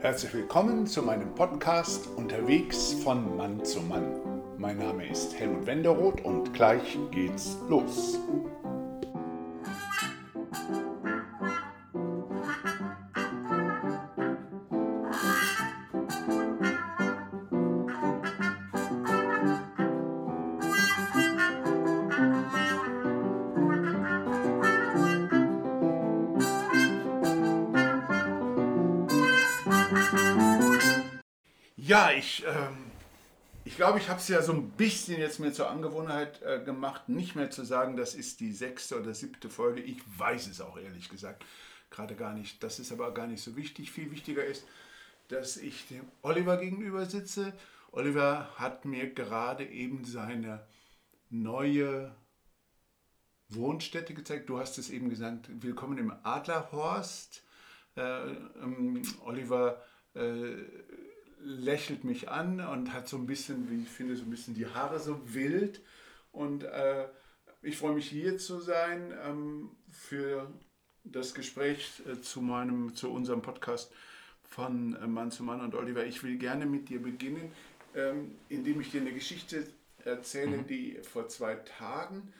Herzlich willkommen zu meinem Podcast Unterwegs von Mann zu Mann. Mein Name ist Helmut Wenderoth und gleich geht's los. Ähm, ich glaube, ich habe es ja so ein bisschen jetzt mir zur Angewohnheit äh, gemacht, nicht mehr zu sagen, das ist die sechste oder siebte Folge. Ich weiß es auch ehrlich gesagt gerade gar nicht. Das ist aber gar nicht so wichtig. Viel wichtiger ist, dass ich dem Oliver gegenüber sitze. Oliver hat mir gerade eben seine neue Wohnstätte gezeigt. Du hast es eben gesagt, willkommen im Adlerhorst. Äh, ähm, Oliver äh, lächelt mich an und hat so ein bisschen, wie ich finde, so ein bisschen die Haare so wild. Und äh, ich freue mich hier zu sein ähm, für das Gespräch äh, zu, meinem, zu unserem Podcast von äh, Mann zu Mann und Oliver. Ich will gerne mit dir beginnen, ähm, indem ich dir eine Geschichte erzähle, mhm. die vor zwei Tagen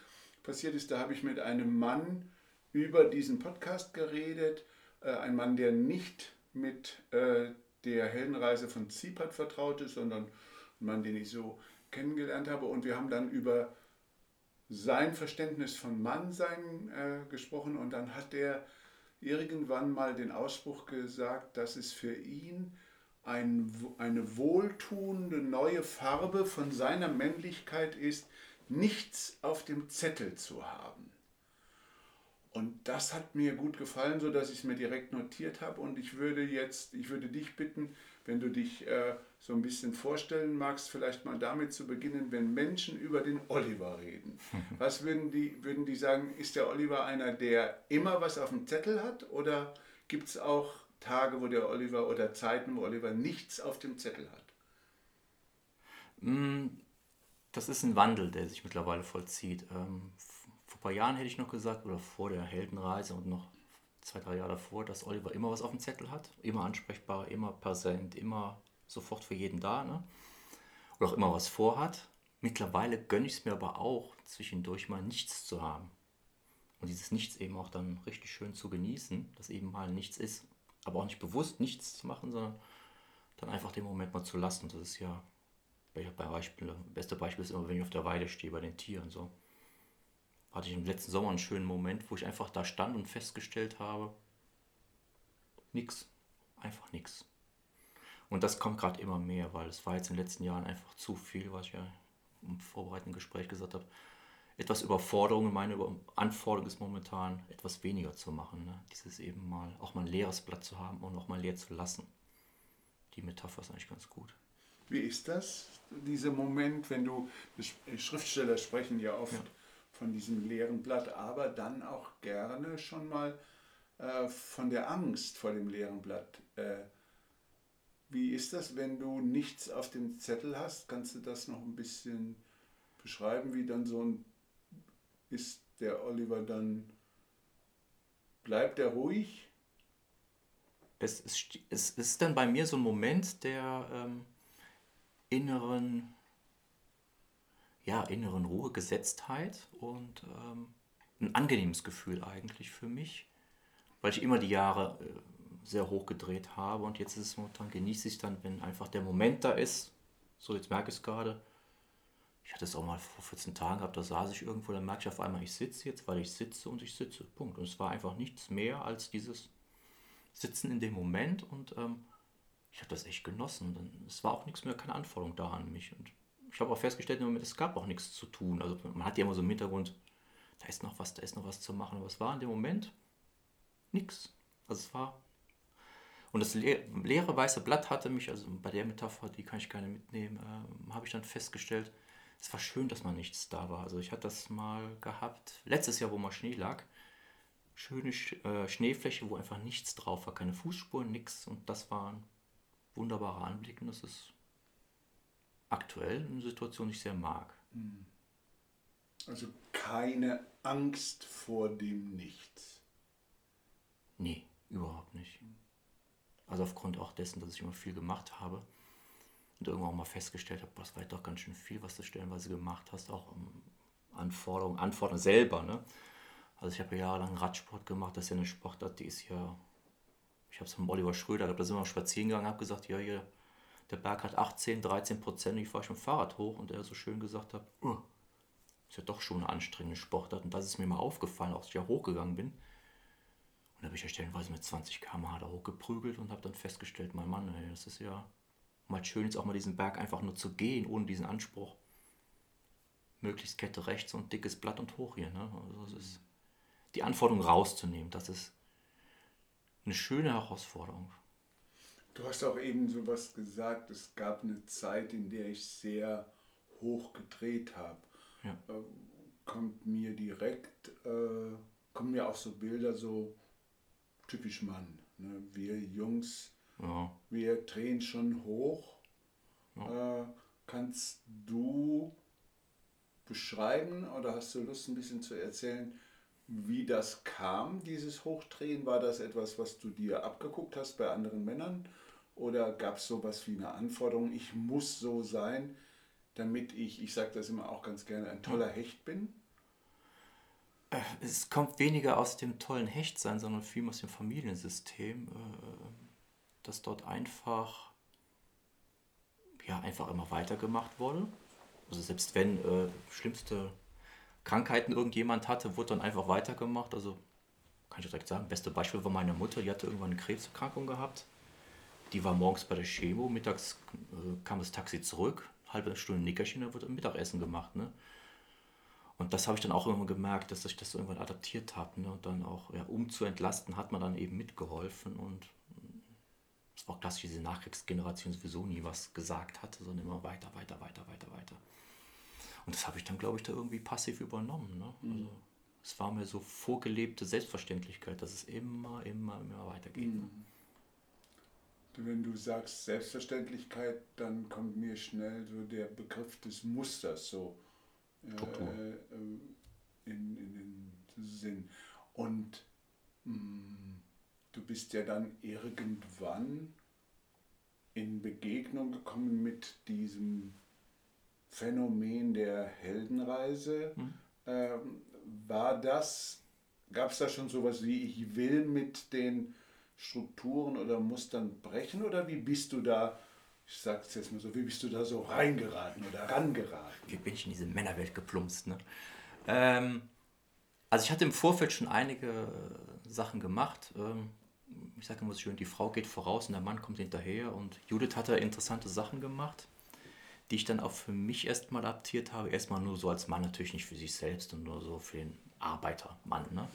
passiert ist. Da habe ich mit einem Mann über diesen Podcast geredet. Äh, ein Mann, der nicht mit äh, der Heldenreise von Zipat vertraut ist, sondern ein Mann, den ich so kennengelernt habe. Und wir haben dann über sein Verständnis von Mannsein äh, gesprochen und dann hat er irgendwann mal den Ausspruch gesagt, dass es für ihn ein, eine wohltuende neue Farbe von seiner Männlichkeit ist, nichts auf dem Zettel zu haben. Und das hat mir gut gefallen, so dass ich es mir direkt notiert habe. Und ich würde jetzt, ich würde dich bitten, wenn du dich äh, so ein bisschen vorstellen magst, vielleicht mal damit zu beginnen, wenn Menschen über den Oliver reden. Was würden die, würden die sagen, ist der Oliver einer, der immer was auf dem Zettel hat? Oder gibt es auch Tage, wo der Oliver oder Zeiten, wo Oliver nichts auf dem Zettel hat? Mm, das ist ein Wandel, der sich mittlerweile vollzieht. Ein paar Jahren hätte ich noch gesagt, oder vor der Heldenreise und noch zwei, drei Jahre davor, dass Oliver immer was auf dem Zettel hat, immer ansprechbar, immer präsent, immer sofort für jeden da, ne? oder auch immer was vorhat. Mittlerweile gönne ich es mir aber auch, zwischendurch mal nichts zu haben. Und dieses Nichts eben auch dann richtig schön zu genießen, dass eben mal nichts ist, aber auch nicht bewusst nichts zu machen, sondern dann einfach den Moment mal zu lassen. Das ist ja, bei Beispiele, beste Beispiel ist immer, wenn ich auf der Weide stehe bei den Tieren so hatte ich im letzten Sommer einen schönen Moment, wo ich einfach da stand und festgestellt habe, nix, einfach nix. Und das kommt gerade immer mehr, weil es war jetzt in den letzten Jahren einfach zu viel, was ich ja im vorbereitenden Gespräch gesagt habe. Etwas Überforderung, meine Anforderung ist momentan etwas weniger zu machen. Ne? Dieses eben mal, auch mal ein leeres Blatt zu haben und auch mal leer zu lassen. Die Metapher ist eigentlich ganz gut. Wie ist das, dieser Moment, wenn du, Schriftsteller sprechen ja oft ja von diesem leeren Blatt, aber dann auch gerne schon mal äh, von der Angst vor dem leeren Blatt. Äh, wie ist das, wenn du nichts auf dem Zettel hast? Kannst du das noch ein bisschen beschreiben, wie dann so ein ist der Oliver dann bleibt er ruhig? Es ist, es ist dann bei mir so ein Moment der ähm, inneren ja, inneren Ruhe, Gesetztheit und ähm, ein angenehmes Gefühl eigentlich für mich, weil ich immer die Jahre äh, sehr hoch gedreht habe und jetzt ist es momentan, genieße ich dann, wenn einfach der Moment da ist. So, jetzt merke ich es gerade. Ich hatte es auch mal vor 14 Tagen gehabt, da saß ich irgendwo, dann merke ich auf einmal, ich sitze jetzt, weil ich sitze und ich sitze. Punkt. Und es war einfach nichts mehr als dieses Sitzen in dem Moment und ähm, ich habe das echt genossen. es war auch nichts mehr, keine Anforderung da an mich. Und ich habe auch festgestellt, es gab auch nichts zu tun. Also man hat ja immer so im Hintergrund, da ist noch was, da ist noch was zu machen. Aber es war in dem Moment nichts. Also es war. Und das leere weiße Blatt hatte mich, also bei der Metapher, die kann ich gerne mitnehmen, äh, habe ich dann festgestellt, es war schön, dass mal nichts da war. Also ich hatte das mal gehabt, letztes Jahr, wo mal Schnee lag, schöne äh, Schneefläche, wo einfach nichts drauf war, keine Fußspuren, nichts. Und das war ein wunderbarer Anblick und das ist aktuell eine Situation, ich sehr mag. Hm. Also keine Angst vor dem Nichts. Nee, überhaupt nicht. Also aufgrund auch dessen, dass ich immer viel gemacht habe. Und irgendwann auch mal festgestellt habe, das war doch ganz schön viel, was du stellenweise gemacht hast, auch um Anforderungen, Anforderungen selber. Ne? Also ich habe ja jahrelang Radsport gemacht, das ist ja eine Sportart, die ist ja, ich habe es von Oliver Schröder, da sind wir spazieren gegangen, habe gesagt, ja, hier, der Berg hat 18, 13 Prozent, ich fahre schon Fahrrad hoch und er so schön gesagt hat, uh, ist ja doch schon eine anstrengende Sportart und das ist mir mal aufgefallen, als ich ja hochgegangen bin. Und da habe ich ja stellenweise mit 20 km/h da hochgeprügelt und habe dann festgestellt, mein Mann, ey, das ist ja mal schön, jetzt auch mal diesen Berg einfach nur zu gehen, ohne diesen Anspruch. Möglichst Kette rechts und dickes Blatt und hoch hier. Ne? Also es ist die Anforderung rauszunehmen, das ist eine schöne Herausforderung. Du hast auch eben so was gesagt, es gab eine Zeit, in der ich sehr hoch gedreht habe. Ja. Äh, kommt mir direkt, äh, kommen mir auch so Bilder so typisch Mann. Ne? Wir Jungs, ja. wir drehen schon hoch. Ja. Äh, kannst du beschreiben oder hast du Lust ein bisschen zu erzählen, wie das kam, dieses Hochdrehen? War das etwas, was du dir abgeguckt hast bei anderen Männern? Oder gab es sowas wie eine Anforderung, ich muss so sein, damit ich, ich sage das immer auch ganz gerne, ein toller Hecht bin? Äh, es kommt weniger aus dem tollen Hechtsein, sondern vielmehr aus dem Familiensystem, äh, dass dort einfach, ja, einfach immer weitergemacht wurde. Also selbst wenn äh, schlimmste Krankheiten irgendjemand hatte, wurde dann einfach weitergemacht. Also kann ich direkt sagen, beste Beispiel war meine Mutter, die hatte irgendwann eine Krebserkrankung gehabt. Die war morgens bei der Chemo, mittags äh, kam das Taxi zurück, halbe Stunde Nickerchen, dann wird Mittagessen gemacht. Ne? Und das habe ich dann auch irgendwann gemerkt, dass ich das irgendwann adaptiert habe. Ne? Und dann auch, ja, um zu entlasten, hat man dann eben mitgeholfen. Und es war klassisch, diese Nachkriegsgeneration sowieso nie was gesagt hatte, sondern immer weiter, weiter, weiter, weiter, weiter. Und das habe ich dann, glaube ich, da irgendwie passiv übernommen. Ne? Mhm. Also, es war mir so vorgelebte Selbstverständlichkeit, dass es immer, immer, immer weitergeht. Ne? Mhm. Wenn du sagst Selbstverständlichkeit, dann kommt mir schnell so der Begriff des Musters so. Äh, äh, in, in den Sinn. Und mh, mm, du bist ja dann irgendwann in Begegnung gekommen mit diesem Phänomen der Heldenreise. Mhm. Ähm, war das, gab es da schon sowas wie, ich will mit den Strukturen oder Mustern brechen oder wie bist du da ich sag's jetzt mal so, wie bist du da so reingeraten oder rangeraten? Wie bin ich in diese Männerwelt geplumpst? Ne? Ähm, also ich hatte im Vorfeld schon einige Sachen gemacht. Ähm, ich sage immer so schön, die Frau geht voraus und der Mann kommt hinterher. Und Judith hatte interessante Sachen gemacht, die ich dann auch für mich erstmal adaptiert habe. Erstmal nur so als Mann, natürlich nicht für sich selbst und nur so für den Arbeitermann. Ne?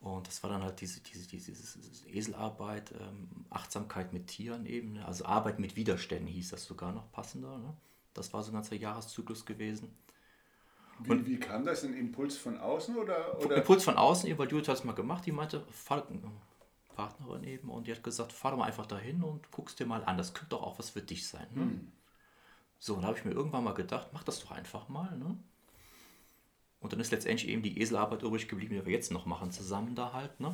Und das war dann halt diese, diese, diese, diese Eselarbeit, ähm, Achtsamkeit mit Tieren eben, ne? also Arbeit mit Widerständen hieß das sogar noch passender. Ne? Das war so ein ganzer Jahreszyklus gewesen. Wie, und, wie kam das? Ein Impuls von außen oder? oder? Impuls von außen, weil Judith hat es mal gemacht, die meinte, fahr, Partnerin eben, und die hat gesagt, fahr doch mal einfach dahin und guckst dir mal an, das könnte doch auch was für dich sein. Ne? Hm. So, und da habe ich mir irgendwann mal gedacht, mach das doch einfach mal. Ne? Und dann ist letztendlich eben die Eselarbeit übrig geblieben, die wir jetzt noch machen, zusammen da halt. Ne?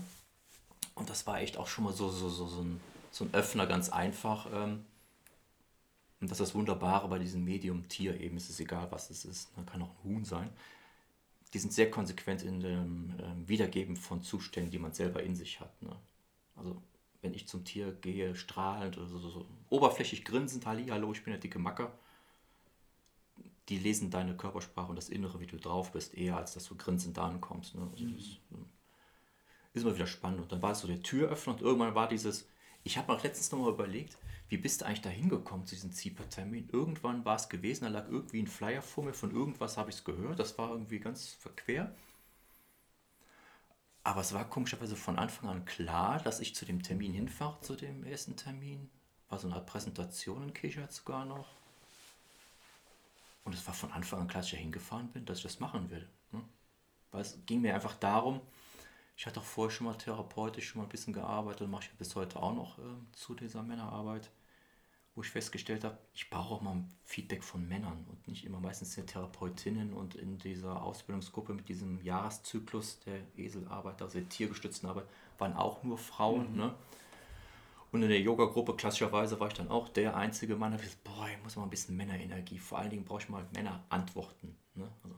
Und das war echt auch schon mal so, so, so, so, ein, so ein Öffner, ganz einfach. Ähm, und das ist das Wunderbare bei diesem Medium Tier eben, es ist egal, was es ist, ne? kann auch ein Huhn sein. Die sind sehr konsequent in dem ähm, Wiedergeben von Zuständen, die man selber in sich hat. Ne? Also wenn ich zum Tier gehe, strahlend, also so, so, oberflächlich grinsend, Halli, hallo, ich bin der dicke Macker, die lesen deine Körpersprache und das Innere, wie du drauf bist, eher als dass du grinsend da ankommst. Ne? Also mhm. das ähm, ist immer wieder spannend. Und dann war es so der Türöffner und irgendwann war dieses, ich habe mir auch letztens nochmal überlegt, wie bist du eigentlich da hingekommen zu diesem Ziepertermin? Irgendwann war es gewesen, da lag irgendwie ein Flyer vor mir, von irgendwas habe ich es gehört, das war irgendwie ganz verquer. Aber es war komischerweise von Anfang an klar, dass ich zu dem Termin hinfahre, zu dem ersten Termin. War so eine Art Präsentation in Kirchheit sogar noch. Und es war von Anfang an klar, dass ich da hingefahren bin, dass ich das machen will. Ne? Weil es ging mir einfach darum, ich hatte auch vorher schon mal therapeutisch schon mal ein bisschen gearbeitet und mache ich bis heute auch noch äh, zu dieser Männerarbeit, wo ich festgestellt habe, ich brauche auch mal Feedback von Männern und nicht immer meistens der Therapeutinnen und in dieser Ausbildungsgruppe mit diesem Jahreszyklus der Eselarbeit, also der tiergestützten Arbeit, waren auch nur Frauen. Mhm. Ne? Und in der Yoga-Gruppe klassischerweise war ich dann auch der einzige Mann, der gesagt, boah, ich muss mal ein bisschen Männerenergie. Vor allen Dingen brauche ich mal Männerantworten. Ne? Also,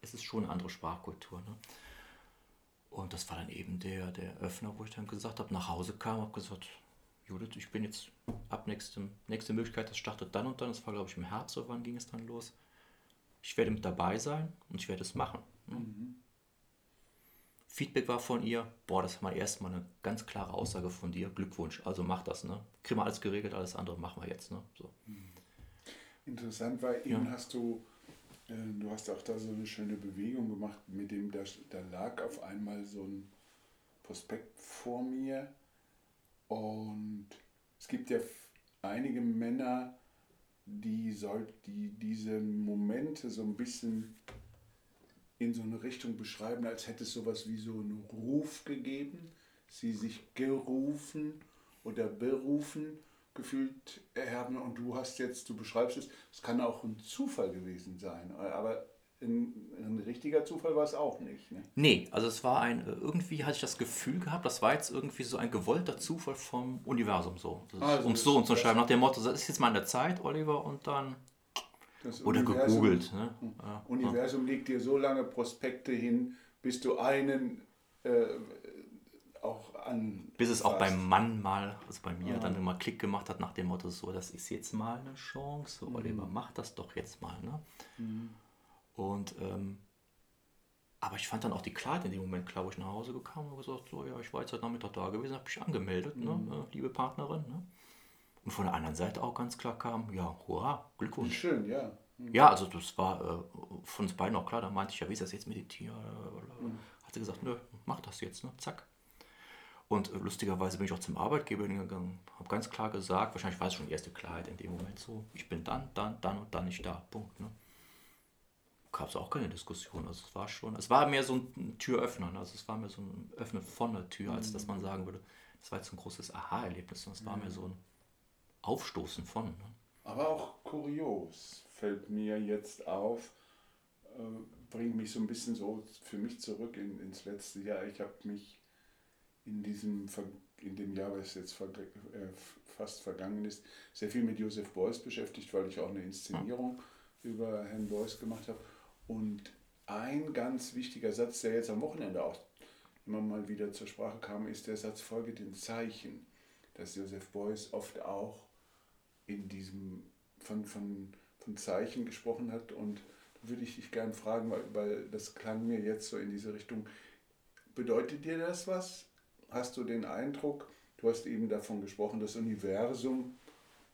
es ist schon eine andere Sprachkultur. Ne? Und das war dann eben der, der Öffner, wo ich dann gesagt habe, nach Hause kam, habe gesagt, Judith, ich bin jetzt ab nächstem, nächste Möglichkeit, das startet dann und dann, das war glaube ich im Herbst, oder wann ging es dann los? Ich werde mit dabei sein und ich werde es machen. Ne? Mhm. Feedback war von ihr, boah, das war erstmal eine ganz klare Aussage von dir, Glückwunsch, also mach das, ne? Kriegen wir alles geregelt, alles andere machen wir jetzt, ne? So. Interessant, weil eben ja. hast du, äh, du hast auch da so eine schöne Bewegung gemacht, mit dem, da, da lag auf einmal so ein Prospekt vor mir und es gibt ja einige Männer, die, soll, die diese Momente so ein bisschen in so eine Richtung beschreiben, als hätte es sowas wie so einen Ruf gegeben, sie sich gerufen oder berufen gefühlt haben und du hast jetzt, du beschreibst es, es kann auch ein Zufall gewesen sein, aber ein, ein richtiger Zufall war es auch nicht. Ne? Nee, also es war ein, irgendwie hatte ich das Gefühl gehabt, das war jetzt irgendwie so ein gewollter Zufall vom Universum so, also um es so zu schreiben, nach dem Motto, das ist jetzt mal in der Zeit, Oliver, und dann das Oder Universum, gegoogelt. Ne? Ja, Universum ja. legt dir so lange Prospekte hin, bis du einen äh, auch an. Bis es auch beim Mann mal, also bei mir, ja. dann immer Klick gemacht hat nach dem Motto: so, das ist jetzt mal eine Chance, mhm. Oliver, mach das doch jetzt mal. Ne? Mhm. Und. Ähm, aber ich fand dann auch die Klarheit in dem Moment wo ich nach Hause gekommen und gesagt, so ja, ich war jetzt heute Nachmittag da gewesen, habe mich angemeldet, ne, mhm. ne, liebe Partnerin. Ne? Und von der anderen Seite auch ganz klar kam, ja, hurra, Glückwunsch. Schön, ja. Mhm. Ja, also das war äh, von uns beiden auch klar. Da meinte ich, ja, wie ist das jetzt mit dem Tier? Mhm. Hat sie gesagt, nö, mach das jetzt, ne? Zack. Und äh, lustigerweise bin ich auch zum Arbeitgeber gegangen, habe ganz klar gesagt, wahrscheinlich war es schon die erste Klarheit in dem Moment so, ich bin dann, dann, dann und dann nicht da. Punkt. Ne? Gab es auch keine Diskussion. Also es war schon, es war mehr so ein Türöffner. Ne? Also es war mehr so ein Öffnen von der Tür, als mhm. dass man sagen würde, das war jetzt ein großes Aha-Erlebnis. Es war mhm. mehr so ein Aufstoßen von. Ne? Aber auch kurios fällt mir jetzt auf, äh, bringt mich so ein bisschen so für mich zurück in, ins letzte Jahr. Ich habe mich in diesem in dem Jahr, was jetzt ver, äh, fast vergangen ist, sehr viel mit Josef Beuys beschäftigt, weil ich auch eine Inszenierung über Herrn Beuys gemacht habe. Und ein ganz wichtiger Satz, der jetzt am Wochenende auch immer mal wieder zur Sprache kam, ist der Satz folge den Zeichen, dass Josef Beuys oft auch in diesem von, von, von Zeichen gesprochen hat. Und da würde ich dich gerne fragen, weil, weil das klang mir jetzt so in diese Richtung. Bedeutet dir das was? Hast du den Eindruck, du hast eben davon gesprochen, das Universum,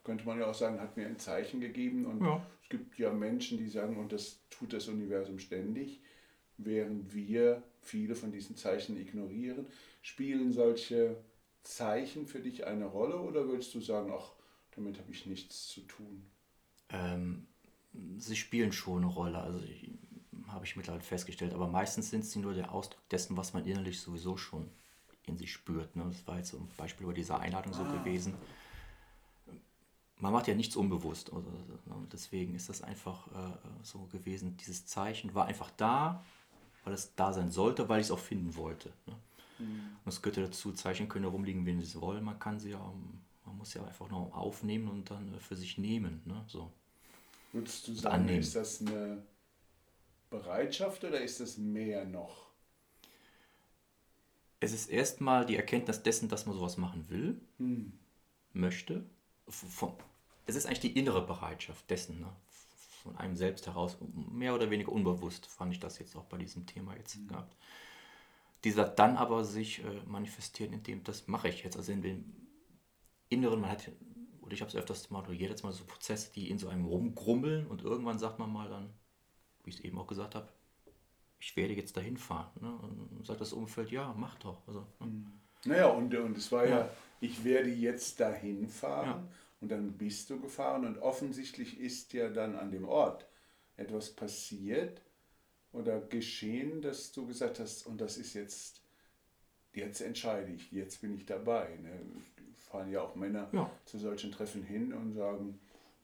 könnte man ja auch sagen, hat mir ein Zeichen gegeben. Und ja. es gibt ja Menschen, die sagen, und das tut das Universum ständig, während wir viele von diesen Zeichen ignorieren. Spielen solche Zeichen für dich eine Rolle oder würdest du sagen, ach, damit habe ich nichts zu tun. Ähm, sie spielen schon eine Rolle, also habe ich mittlerweile festgestellt, aber meistens sind sie nur der Ausdruck dessen, was man innerlich sowieso schon in sich spürt. Ne? Das war jetzt ein Beispiel bei dieser Einladung so ah. gewesen. Man macht ja nichts unbewusst. Also? Deswegen ist das einfach äh, so gewesen. Dieses Zeichen war einfach da, weil es da sein sollte, weil ich es auch finden wollte. Ne? Mhm. Und es gehört dazu, Zeichen können rumliegen, wenn sie wollen. Man kann sie ja man muss ja einfach nur aufnehmen und dann äh, für sich nehmen. Ne? So. Würdest du sagen, annehmen. ist das eine Bereitschaft oder ist das mehr noch? Es ist erstmal die Erkenntnis dessen, dass man sowas machen will, hm. möchte. Es ist eigentlich die innere Bereitschaft dessen, ne? von einem selbst heraus, mehr oder weniger unbewusst, fand ich das jetzt auch bei diesem Thema jetzt hm. gehabt. Dieser dann aber sich äh, manifestieren, indem das mache ich jetzt, also in dem Inneren, man hat, oder ich habe es öfters mal, oder jedes Mal so Prozesse, die in so einem rumgrummeln und irgendwann sagt man mal dann, wie ich es eben auch gesagt habe, ich werde jetzt dahin fahren. Ne? Und sagt das Umfeld, ja, mach doch. Also, ne? Mhm. Naja, und, und es war ja, ja ich werde jetzt dahin fahren ja. und dann bist du gefahren und offensichtlich ist ja dann an dem Ort etwas passiert oder geschehen, dass du gesagt hast, und das ist jetzt, jetzt entscheide ich, jetzt bin ich dabei. Ne? Fahren ja auch Männer ja. zu solchen Treffen hin und sagen,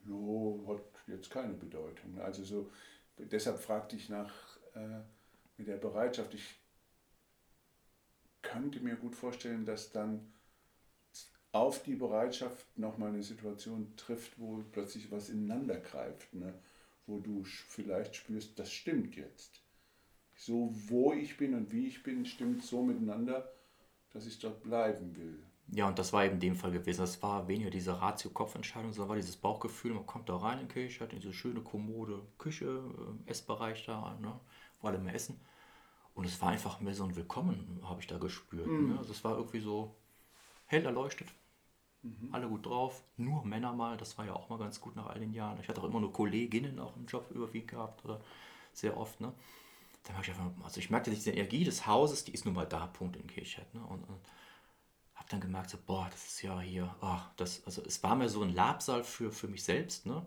jo, hat jetzt keine Bedeutung. Also so, deshalb fragte ich nach äh, mit der Bereitschaft. Ich könnte mir gut vorstellen, dass dann auf die Bereitschaft nochmal eine Situation trifft, wo plötzlich was ineinander greift, ne? wo du vielleicht spürst, das stimmt jetzt. So, wo ich bin und wie ich bin, stimmt so miteinander, dass ich dort bleiben will. Ja, und das war eben in dem Fall gewesen. Das war weniger diese Ratio-Kopf-Entscheidung, sondern war dieses Bauchgefühl. Man kommt da rein in die Kirche, hat diese schöne kommode Küche, äh, Essbereich da, ne, wo alle mehr essen. Und es war einfach mehr so ein Willkommen, habe ich da gespürt. Mhm. Ne? Also es war irgendwie so hell erleuchtet. Mhm. Alle gut drauf, nur Männer mal, das war ja auch mal ganz gut nach all den Jahren. Ich hatte auch immer nur Kolleginnen auch im Job überwiegend gehabt oder sehr oft. Ne? Da ich einfach, also ich merkte, diese Energie des Hauses, die ist nun mal da, Punkt in Kirchheit. Ne? Und, und habe dann gemerkt, so, boah, das ist ja hier, oh, das, also es war mir so ein Labsaal für, für mich selbst, ne?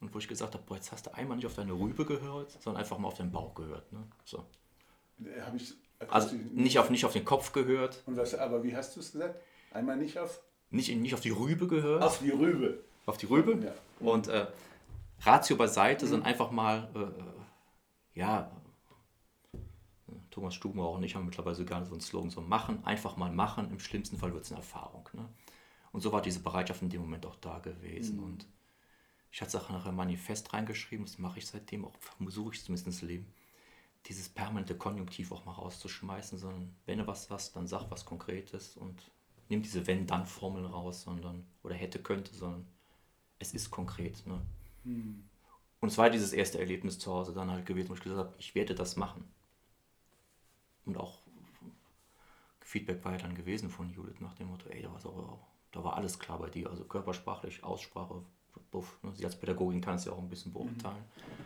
Und wo ich gesagt habe, boah, jetzt hast du einmal nicht auf deine Rübe gehört, sondern einfach mal auf deinen Bauch gehört. Ne? So. Habe ich also nicht auf, nicht auf den Kopf gehört. Und was, aber wie hast du es gesagt? Einmal nicht auf? Nicht, nicht auf die Rübe gehört. Auf die Rübe. Auf die Rübe. Ja. Und äh, Ratio beiseite, mhm. sondern einfach mal, äh, äh ja, Thomas Stubenauer und ich haben mittlerweile gar nicht so einen Slogan, so machen, einfach mal machen, im schlimmsten Fall wird es eine Erfahrung. Ne? Und so war diese Bereitschaft in dem Moment auch da gewesen. Mhm. Und ich hatte es auch nachher Manifest reingeschrieben, das mache ich seitdem, auch versuche ich zumindest ins Leben, dieses permanente Konjunktiv auch mal rauszuschmeißen, sondern wenn du was hast, dann sag was Konkretes und nimm diese Wenn-Dann-Formel raus, sondern, oder hätte, könnte, sondern es ist konkret. Ne? Mhm. Und es war dieses erste Erlebnis zu Hause dann halt gewesen, wo ich gesagt habe, ich werde das machen und auch Feedback war ja dann gewesen von Judith nach dem Motto, ey, da war, so, da war alles klar bei dir, also körpersprachlich, Aussprache, buff, ne? sie als Pädagogin kann es ja auch ein bisschen beurteilen. Mhm.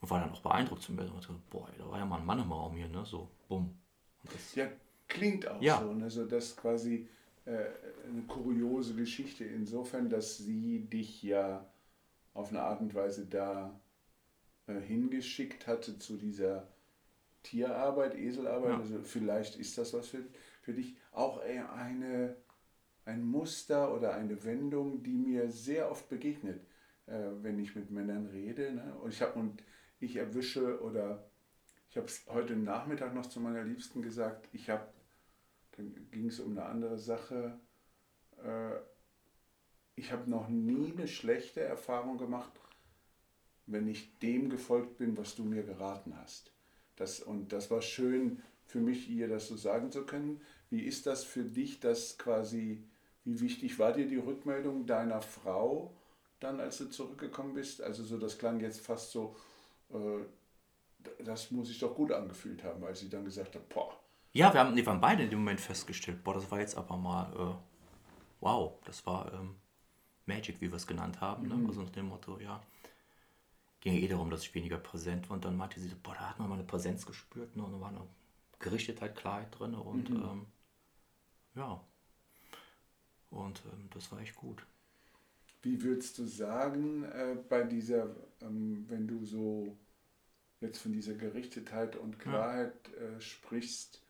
Und war dann auch beeindruckt zu mir, dachte, boah, da war ja mal ein Mann im Raum hier, ne? so, bumm. Das, ja, klingt auch ja. so, ne? so dass quasi äh, eine kuriose Geschichte insofern, dass sie dich ja auf eine Art und Weise da äh, hingeschickt hatte zu dieser Tierarbeit, Eselarbeit, ja. also vielleicht ist das was für, für dich. Auch eine, ein Muster oder eine Wendung, die mir sehr oft begegnet, äh, wenn ich mit Männern rede. Ne? Und ich habe und ich erwische oder ich habe es heute Nachmittag noch zu meiner Liebsten gesagt, ich habe, dann ging es um eine andere Sache, äh, ich habe noch nie eine schlechte Erfahrung gemacht, wenn ich dem gefolgt bin, was du mir geraten hast. Das, und das war schön für mich, ihr das so sagen zu können. Wie ist das für dich, dass quasi, wie wichtig war dir die Rückmeldung deiner Frau dann, als du zurückgekommen bist? Also so, das klang jetzt fast so, äh, das muss ich doch gut angefühlt haben, als sie dann gesagt hat, boah. Ja, wir haben, wir haben beide in dem Moment festgestellt, boah, das war jetzt aber mal, äh, wow, das war ähm, Magic, wie wir es genannt haben. Ne? Mhm. Also nach dem Motto, ja, ging eh darum, dass ich weniger präsent war. Und dann meinte sie, boah, da hat man mal eine Präsenz gespürt ne? und da war eine Gerichtetheit, Klarheit drin und mhm. ähm, ja. Und ähm, das war echt gut. Wie würdest du sagen, äh, bei dieser, ähm, wenn du so jetzt von dieser Gerichtetheit und Klarheit ja. äh, sprichst,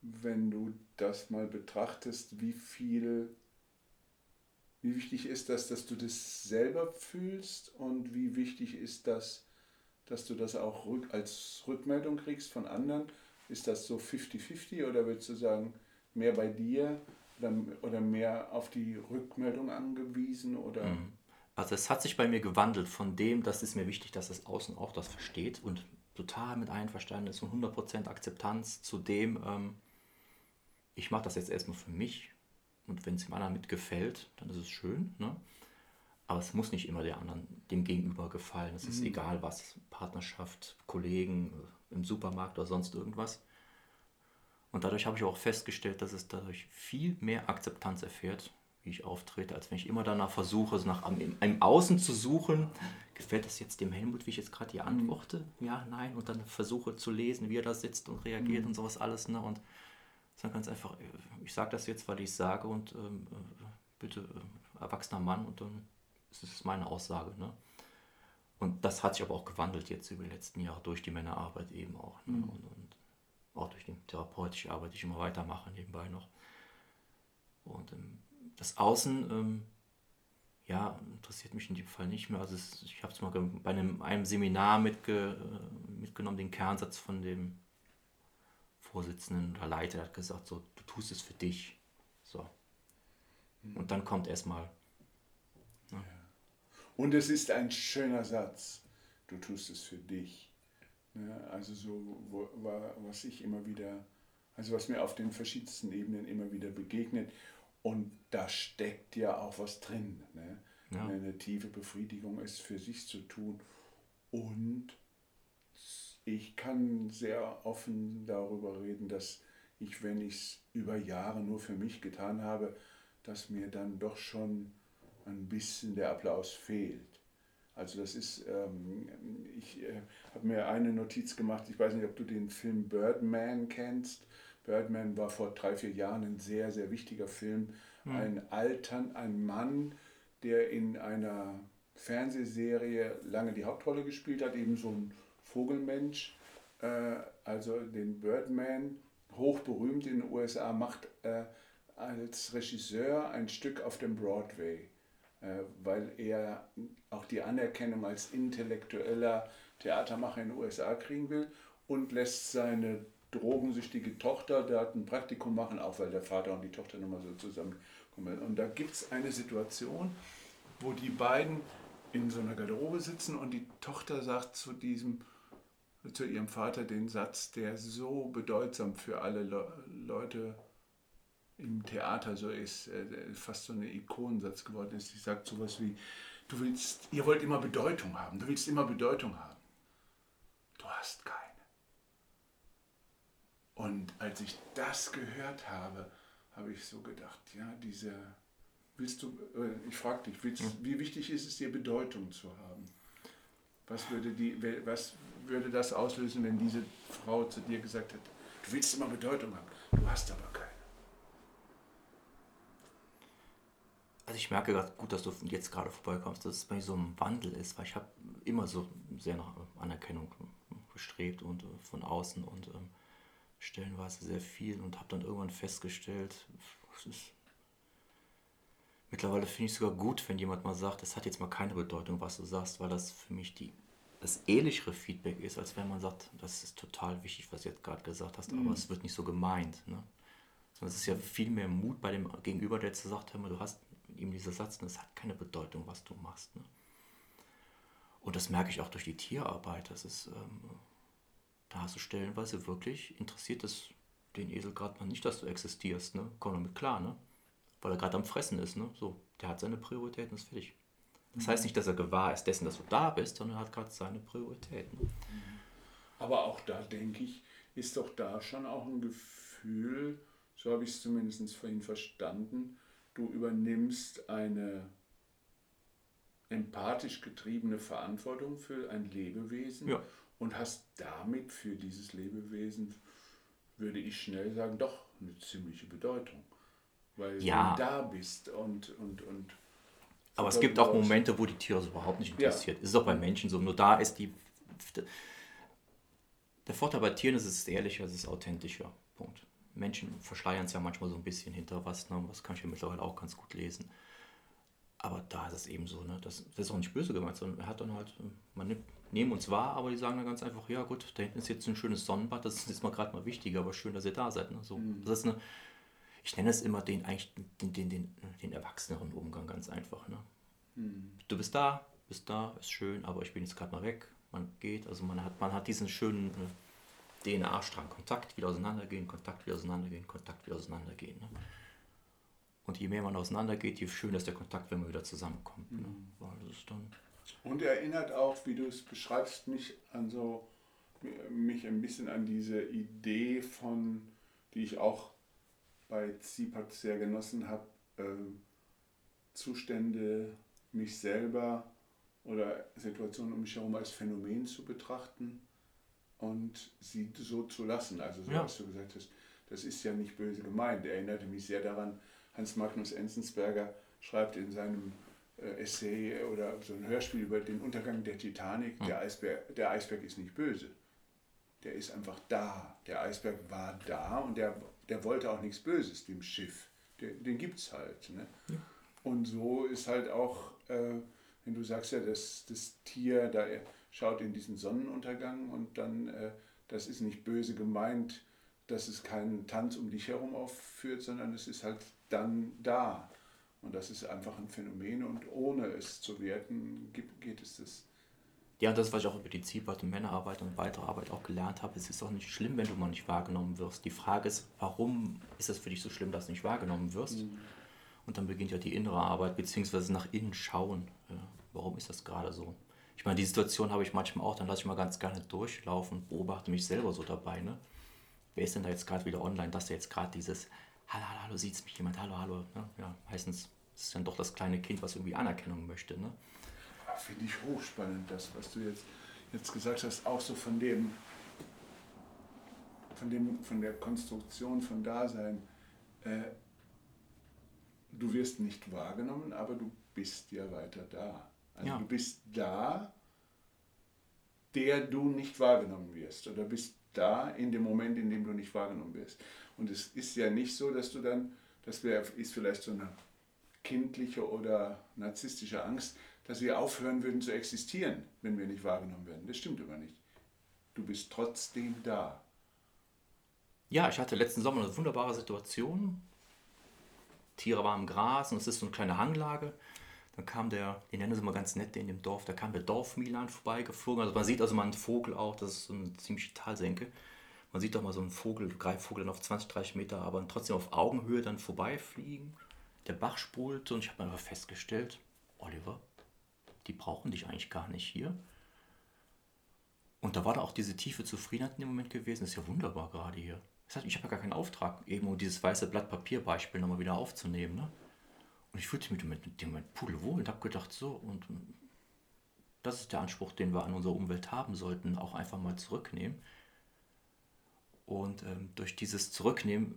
wenn du das mal betrachtest, wie viel wie wichtig ist das, dass du das selber fühlst und wie wichtig ist das, dass du das auch rück, als Rückmeldung kriegst von anderen? Ist das so 50-50 oder würdest du sagen, mehr bei dir oder, oder mehr auf die Rückmeldung angewiesen? Oder? Mhm. Also es hat sich bei mir gewandelt von dem, dass es mir wichtig, dass das Außen auch das versteht und total mit einverstanden ist und 100% Akzeptanz zu dem, ähm, ich mache das jetzt erstmal für mich und wenn es dem anderen mitgefällt, dann ist es schön. Ne? Aber es muss nicht immer der anderen, dem Gegenüber gefallen. Es ist mhm. egal was. Partnerschaft, Kollegen, äh, im Supermarkt oder sonst irgendwas. Und dadurch habe ich auch festgestellt, dass es dadurch viel mehr Akzeptanz erfährt, wie ich auftrete, als wenn ich immer danach versuche, nach einem, einem Außen zu suchen. Gefällt das jetzt dem Helmut, wie ich jetzt gerade hier mhm. antworte? Ja, nein. Und dann versuche zu lesen, wie er da sitzt und reagiert mhm. und sowas alles. Ne? Und sondern ganz einfach, äh, ich sage das jetzt, weil ich sage und ähm, äh, bitte äh, erwachsener Mann und dann ist es meine Aussage. Ne? Und das hat sich aber auch gewandelt jetzt über die letzten Jahre durch die Männerarbeit eben auch. Ne? Mhm. Und, und, auch durch die therapeutische Arbeit, die ich immer weitermache nebenbei noch. Und ähm, das Außen, ähm, ja, interessiert mich in dem Fall nicht mehr. Also es, ich habe es mal bei einem, einem Seminar mitge, mitgenommen, den Kernsatz von dem Vorsitzenden oder Leiter hat gesagt, so, du tust es für dich. So. Und dann kommt erstmal. Ja. Und es ist ein schöner Satz. Du tust es für dich. Ja, also so, wo, was ich immer wieder, also was mir auf den verschiedensten Ebenen immer wieder begegnet. Und da steckt ja auch was drin. Ne? Ja. Eine tiefe Befriedigung ist für sich zu tun. Und ich kann sehr offen darüber reden, dass ich, wenn ich es über Jahre nur für mich getan habe, dass mir dann doch schon ein bisschen der Applaus fehlt. Also das ist, ähm, ich äh, habe mir eine Notiz gemacht, ich weiß nicht, ob du den Film Birdman kennst. Birdman war vor drei, vier Jahren ein sehr, sehr wichtiger Film. Mhm. Ein Altern, ein Mann, der in einer Fernsehserie lange die Hauptrolle gespielt hat, eben so ein Vogelmensch, äh, also den Birdman, hochberühmt in den USA, macht äh, als Regisseur ein Stück auf dem Broadway, äh, weil er auch die Anerkennung als intellektueller Theatermacher in den USA kriegen will und lässt seine drogensüchtige Tochter dort ein Praktikum machen, auch weil der Vater und die Tochter nochmal so zusammenkommen. Und da gibt es eine Situation, wo die beiden in so einer Garderobe sitzen und die Tochter sagt zu diesem zu ihrem Vater den Satz, der so bedeutsam für alle Le Leute im Theater so ist, äh, fast so ein Ikonensatz geworden ist. Sie sagt sowas wie, du willst, ihr wollt immer Bedeutung haben, du willst immer Bedeutung haben. Du hast keine. Und als ich das gehört habe, habe ich so gedacht, ja, diese, willst du, äh, ich frage dich, willst, wie wichtig ist es dir, Bedeutung zu haben? Was würde, die, was würde das auslösen, wenn diese Frau zu dir gesagt hätte, du willst immer Bedeutung haben, du hast aber keine? Also ich merke gerade gut, dass du jetzt gerade vorbeikommst, dass es bei mir so ein Wandel ist, weil ich habe immer so sehr nach Anerkennung gestrebt und äh, von außen und ähm, stellenweise sehr viel und habe dann irgendwann festgestellt, es ist Mittlerweile finde ich es sogar gut, wenn jemand mal sagt, es hat jetzt mal keine Bedeutung, was du sagst, weil das für mich die, das ähnlichere Feedback ist, als wenn man sagt, das ist total wichtig, was du jetzt gerade gesagt hast, mhm. aber es wird nicht so gemeint. Ne? Sondern es ist ja viel mehr Mut bei dem Gegenüber, der jetzt sagt, hör mal, du hast ihm dieser Satz, das hat keine Bedeutung, was du machst. Ne? Und das merke ich auch durch die Tierarbeit. Das ist, ähm, da hast du stellenweise wirklich interessiert es den Esel gerade mal nicht, dass du existierst. Ne? Komm damit klar, ne? weil er gerade am Fressen ist. Ne? So, der hat seine Prioritäten, ist fertig. Das heißt nicht, dass er gewahr ist dessen, dass du da bist, sondern er hat gerade seine Prioritäten. Aber auch da denke ich, ist doch da schon auch ein Gefühl, so habe ich es zumindest vorhin verstanden, du übernimmst eine empathisch getriebene Verantwortung für ein Lebewesen ja. und hast damit für dieses Lebewesen, würde ich schnell sagen, doch eine ziemliche Bedeutung weil ja. du da bist und, und, und aber es gibt auch Momente, wo die Tiere überhaupt nicht interessiert. Ja. Ist auch bei Menschen so. Nur da ist die. Der Vorteil bei Tieren ist, es ist ehrlicher, es ist authentischer. Punkt. Menschen verschleiern es ja manchmal so ein bisschen hinter was, ne? das kann ich ja mittlerweile auch ganz gut lesen. Aber da ist es eben so, ne? das, das ist auch nicht böse gemeint, sondern er hat dann halt, man nimmt, nehmen uns wahr, aber die sagen dann ganz einfach, ja gut, da hinten ist jetzt ein schönes Sonnenbad, das ist jetzt mal gerade mal wichtig, aber schön, dass ihr da seid. Ne? So, mhm. Das ist eine, ich nenne es immer den, eigentlich den, den, den, den erwachseneren Umgang ganz einfach. Ne? Mhm. Du bist da, bist da, ist schön, aber ich bin jetzt gerade mal weg. Man geht, also man hat, man hat diesen schönen äh, DNA-Strang. Kontakt wieder auseinandergehen, Kontakt wieder auseinandergehen, Kontakt wieder auseinandergehen. Ne? Und je mehr man auseinandergeht, je schöner ist der Kontakt, wenn man wieder zusammenkommt. Ne? Mhm. Das ist dann Und erinnert auch, wie du es beschreibst, mich an so mich ein bisschen an diese Idee von, die ich auch bei ZIPAC sehr genossen habe, äh, Zustände, mich selber oder Situationen um mich herum als Phänomen zu betrachten und sie so zu lassen. Also so ja. was du gesagt hast, das ist ja nicht böse gemeint. Er erinnerte mich sehr daran, Hans Magnus Enzensberger schreibt in seinem äh, Essay oder so ein Hörspiel über den Untergang der Titanic, ja. der, Eisberg, der Eisberg ist nicht böse. Der ist einfach da. Der Eisberg war da und der der wollte auch nichts Böses dem Schiff. Den, den gibt es halt. Ne? Ja. Und so ist halt auch, äh, wenn du sagst ja, das, das Tier, da schaut in diesen Sonnenuntergang und dann, äh, das ist nicht böse gemeint, dass es keinen Tanz um dich herum aufführt, sondern es ist halt dann da. Und das ist einfach ein Phänomen und ohne es zu werten, geht es das. Ja, das, was ich auch über die und Männerarbeit und weitere Arbeit auch gelernt habe, es ist auch nicht schlimm, wenn du mal nicht wahrgenommen wirst. Die Frage ist, warum ist es für dich so schlimm, dass du nicht wahrgenommen wirst? Mhm. Und dann beginnt ja die innere Arbeit, beziehungsweise nach innen schauen. Ja, warum ist das gerade so? Ich meine, die Situation habe ich manchmal auch, dann lasse ich mal ganz gerne durchlaufen, beobachte mich selber so dabei. Ne? Wer ist denn da jetzt gerade wieder online, dass er jetzt gerade dieses Hallo, hallo, hallo, sieht mich jemand, hallo, hallo. Ne? Ja, meistens ist es dann doch das kleine Kind, was irgendwie Anerkennung möchte. Ne? Finde ich hochspannend, das, was du jetzt, jetzt gesagt hast, auch so von dem, von dem, von der Konstruktion von Dasein. Äh, du wirst nicht wahrgenommen, aber du bist ja weiter da. Also ja. du bist da, der du nicht wahrgenommen wirst oder bist da in dem Moment, in dem du nicht wahrgenommen wirst. Und es ist ja nicht so, dass du dann, das wär, ist vielleicht so eine kindliche oder narzisstische Angst, dass wir aufhören würden zu existieren, wenn wir nicht wahrgenommen werden. Das stimmt aber nicht. Du bist trotzdem da. Ja, ich hatte letzten Sommer eine wunderbare Situation. Tiere waren im Gras und es ist so eine kleine Hanglage. Dann kam der, den nennen sie mal ganz nett in dem Dorf, da kam der Dorfmilan vorbeigeflogen. Also man sieht also mal einen Vogel auch, das ist so eine ziemliche Talsenke. Man sieht doch mal so einen Vogel, Greifvogel dann auf 20, 30 Meter, aber trotzdem auf Augenhöhe dann vorbeifliegen. Der Bach sprudelte und ich habe einfach festgestellt, Oliver, die brauchen dich eigentlich gar nicht hier. Und da war da auch diese tiefe Zufriedenheit in dem Moment gewesen. Das ist ja wunderbar gerade hier. Das heißt, ich habe ja gar keinen Auftrag, eben um dieses weiße Blatt Papier Beispiel nochmal wieder aufzunehmen. Ne? Und ich fühlte mich mit dem Moment pudelwohl und habe gedacht, so, und das ist der Anspruch, den wir an unserer Umwelt haben sollten, auch einfach mal zurücknehmen. Und ähm, durch dieses Zurücknehmen,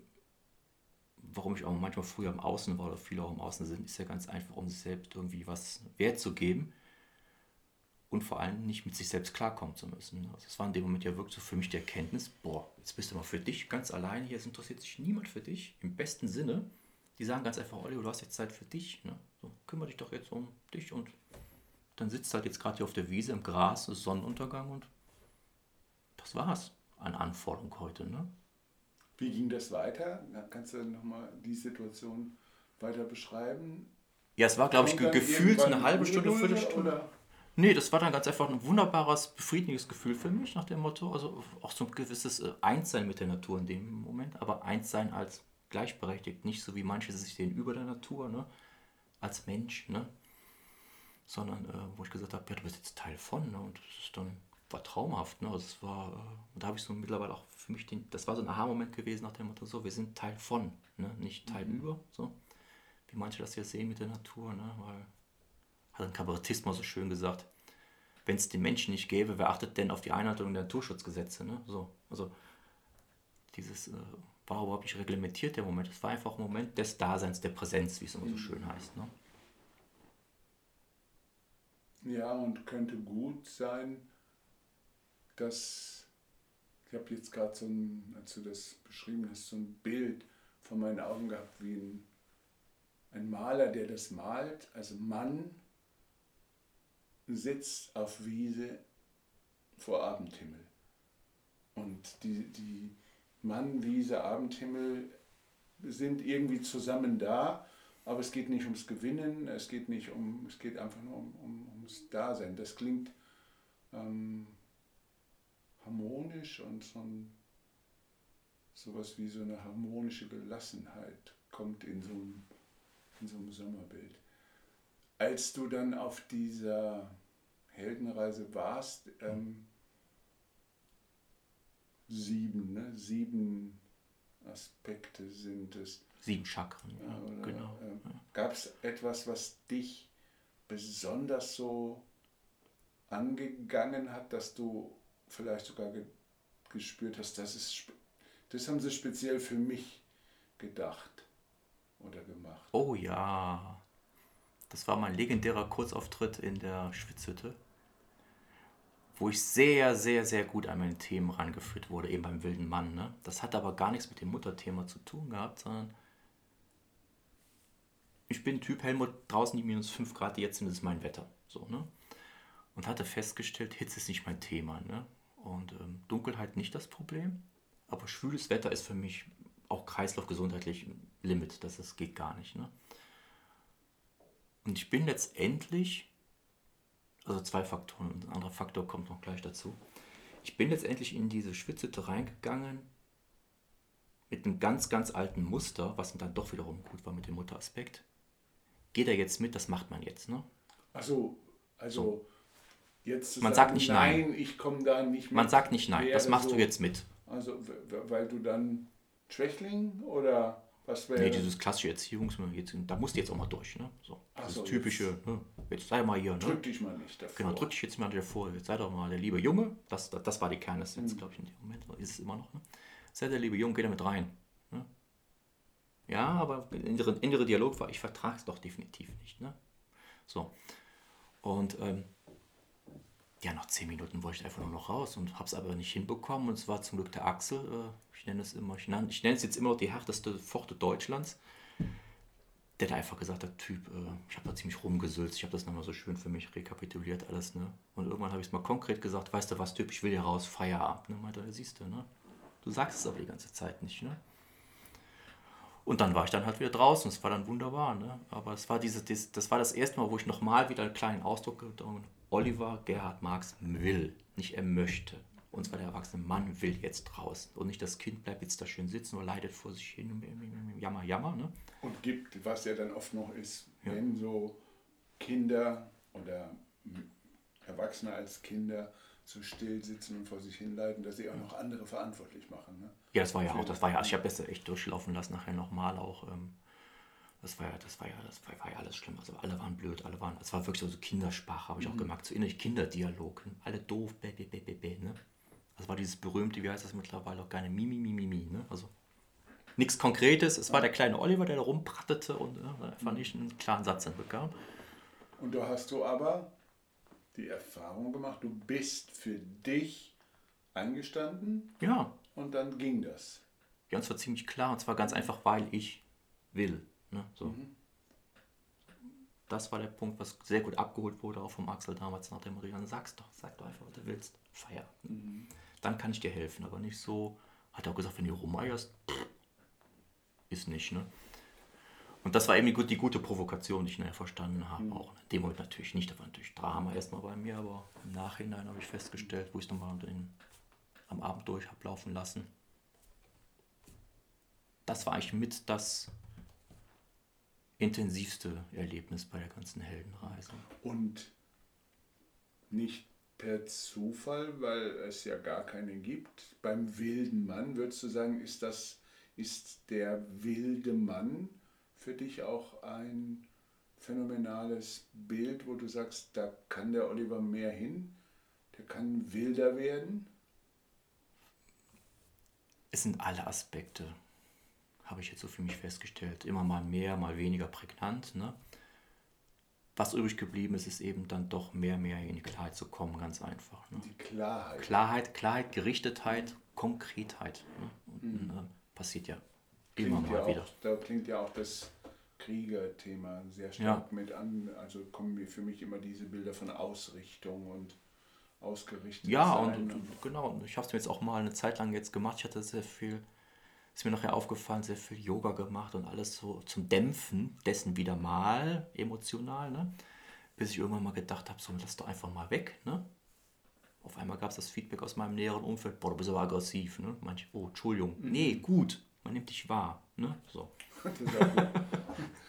warum ich auch manchmal früher im Außen war oder viele auch im Außen sind, ist ja ganz einfach, um sich selbst irgendwie was Wert zu geben und vor allem nicht mit sich selbst klarkommen zu müssen. Also es war in dem Moment ja wirklich so für mich die Erkenntnis, boah, jetzt bist du mal für dich ganz alleine hier, es interessiert sich niemand für dich, im besten Sinne. Die sagen ganz einfach, Olli, du hast jetzt Zeit für dich. Ne? So, kümmere dich doch jetzt um dich und dann sitzt halt jetzt gerade hier auf der Wiese im Gras, ist Sonnenuntergang und das war's an Anforderung heute. Ne? Wie ging das weiter? Kannst du nochmal die Situation weiter beschreiben? Ja, es war, glaube ich, gefühlt eine halbe Stunde, Viertelstunde. Oder? Nee, das war dann ganz einfach ein wunderbares, befriedigendes Gefühl für mich nach dem Motto. Also auch so ein gewisses äh, Einssein mit der Natur in dem Moment, aber Einssein als gleichberechtigt, nicht so wie manche sich sehen über der Natur, ne? als Mensch, ne? sondern äh, wo ich gesagt habe, ja, du bist jetzt Teil von ne? und das ist dann war traumhaft. Ne? Also es war, äh, da habe ich so mittlerweile auch für mich den, das war so ein Aha-Moment gewesen nach dem Motto, so, wir sind Teil von, ne? nicht Teil mhm. über, so wie manche das hier sehen mit der Natur, ne? weil hat ein Kabarettist mal so schön gesagt, wenn es den Menschen nicht gäbe, wer achtet denn auf die Einhaltung der Naturschutzgesetze? Ne? So, also dieses äh, war überhaupt nicht reglementiert, der Moment. Es war einfach ein Moment des Daseins, der Präsenz, wie es immer so mhm. schön heißt. Ne? Ja, und könnte gut sein, dass ich habe jetzt gerade so ein, als du das beschrieben hast, so ein Bild vor meinen Augen gehabt, wie ein, ein Maler, der das malt, also Mann sitzt auf Wiese vor Abendhimmel. Und die, die, Mann, Wiese, Abendhimmel sind irgendwie zusammen da, aber es geht nicht ums Gewinnen, es geht nicht um, es geht einfach nur um, um, ums Dasein. Das klingt ähm, harmonisch und so ein, sowas wie so eine harmonische Gelassenheit kommt in so einem, in so einem Sommerbild. Als du dann auf dieser Heldenreise warst, ähm, sieben, ne? sieben Aspekte sind es. Sieben Chakren, ja, genau. Äh, Gab es etwas, was dich besonders so angegangen hat, dass du vielleicht sogar ge gespürt hast, das, ist, das haben sie speziell für mich gedacht oder gemacht? Oh ja, das war mein legendärer Kurzauftritt in der Schwitzhütte wo ich sehr, sehr, sehr gut an meine Themen rangeführt wurde, eben beim wilden Mann. Ne? Das hat aber gar nichts mit dem Mutterthema zu tun gehabt, sondern ich bin Typ Helmut, draußen die minus 5 Grad, jetzt sind, ist mein Wetter. So, ne? Und hatte festgestellt, Hitze ist nicht mein Thema. Ne? Und ähm, Dunkelheit nicht das Problem, aber schwüles Wetter ist für mich auch kreislaufgesundheitlich ein Limit. Das, das geht gar nicht. Ne? Und ich bin letztendlich, also zwei Faktoren, ein anderer Faktor kommt noch gleich dazu. Ich bin letztendlich in diese Schwitzhütte reingegangen mit einem ganz, ganz alten Muster, was dann doch wiederum gut war mit dem Mutteraspekt. Geht er jetzt mit, das macht man jetzt, ne? Achso, also jetzt zu Man sagen, sagt nicht nein. nein, ich komme da nicht mit. Man sagt nicht nein, das machst so- du jetzt mit. Also, weil du dann Schwächling oder was wäre. Nee, dieses klassische Erziehungs, jetzt, da musst du jetzt auch mal durch, ne? So, das so, typische, ne? jetzt sei mal hier, ne? drück dich mal nicht davor. Genau, drück dich jetzt mal wieder vor. Jetzt sei doch mal der liebe Junge. Das, das, das war die Mhm. Kernessenz, glaube ich, in dem Moment. Ist es immer noch. Ne? Sei der liebe Junge, geh da mit rein. Ne? Ja, aber der innere, innere Dialog war, ich vertrage es doch definitiv nicht. Ne? So. Und ähm, ja, nach zehn Minuten wollte ich einfach nur noch raus und habe es aber nicht hinbekommen. Und es war zum Glück der Axel. Äh, ich nenne es immer, ich nenne, ich nenne es jetzt immer noch die härteste Pforte Deutschlands. Der hat einfach gesagt, der Typ, äh, ich habe da ziemlich rumgesülzt, ich habe das nochmal so schön für mich rekapituliert alles, ne? Und irgendwann habe ich es mal konkret gesagt, weißt du was, Typ, ich will hier raus, Feierabend, ne? Meinte, siehst du, ne? Du sagst es aber die ganze Zeit nicht, ne? Und dann war ich dann halt wieder draußen, es war dann wunderbar, ne? Aber es war diese, das, das war das erste Mal, wo ich nochmal wieder einen kleinen Ausdruck habe. Oliver Gerhard Marx will, nicht er möchte. Und zwar der erwachsene Mann will jetzt raus. Und nicht das Kind bleibt jetzt da schön sitzen oder leidet vor sich hin, jammer, jammer, ne? Und gibt, was ja dann oft noch ist, wenn so Kinder oder Erwachsene als Kinder so still sitzen und vor sich hin leiden, dass sie auch noch andere verantwortlich machen. Ne? Ja, das war ja auch, das war ja, also ich habe das echt durchlaufen lassen, nachher nochmal auch. Ähm, das war ja, das war ja, das war, war ja alles schlimm. Also alle waren blöd, alle waren, es war wirklich so Kindersprache, habe ich auch gemerkt, so innerlich Kinderdialog. ne? Alle doof, bä, bä, bä, bä, bä, ne? Das war dieses berühmte, wie heißt das mittlerweile auch gerne, Mimi, Mimi, Mimi, ne? Also nichts Konkretes. Es war der kleine Oliver, der da rumprattete und äh, einfach nicht einen klaren Satz hinbekam. Und da hast du aber die Erfahrung gemacht, du bist für dich eingestanden Ja, und dann ging das. Ja, und zwar ziemlich klar, und zwar ganz einfach, weil ich will. Ne? So. Das war der Punkt, was sehr gut abgeholt wurde, auch vom Axel damals nach dem Rian. Sag's doch, sag doch einfach, was du willst. Feier. Dann kann ich dir helfen, aber nicht so. Hat er auch gesagt, wenn du rumeierst, ist nicht, ne? Und das war eben die, die gute Provokation, die ich nachher verstanden habe. Auch in dem Moment natürlich nicht, da war natürlich Drama erstmal bei mir, aber im Nachhinein habe ich festgestellt, wo ich es nochmal den, am Abend durch habe laufen lassen, das war eigentlich mit das intensivste Erlebnis bei der ganzen Heldenreise. Und nicht per Zufall, weil es ja gar keine gibt. Beim wilden Mann würdest du sagen, ist das ist der wilde Mann für dich auch ein phänomenales Bild, wo du sagst, da kann der Oliver mehr hin, der kann wilder werden. Es sind alle Aspekte, habe ich jetzt so für mich festgestellt. Immer mal mehr, mal weniger prägnant. Ne? Was übrig geblieben ist, ist eben dann doch mehr, mehr in die Klarheit zu kommen, ganz einfach. Ne? Die Klarheit. Klarheit, Klarheit, Gerichtetheit, Konkretheit. Ne? Und, äh, passiert ja immer mal ja wieder. auch, da klingt ja auch das Kriegerthema sehr stark mit an. Also kommen mir für mich immer diese Bilder von Ausrichtung und ausgerichtet Ja, sein und, und genau, und ich habe es mir jetzt auch mal eine Zeit lang jetzt gemacht. Ich hatte sehr viel, ist mir nachher aufgefallen, sehr viel Yoga gemacht und alles so zum Dämpfen dessen wieder mal emotional, ne? Bis ich irgendwann mal gedacht habe, so lass doch einfach mal weg, ne? Auf einmal gab es das Feedback aus meinem näheren Umfeld, boah, du bist aber aggressiv, ne? Manche, oh, Entschuldigung. Nee, gut, man nimmt dich wahr, ne? So.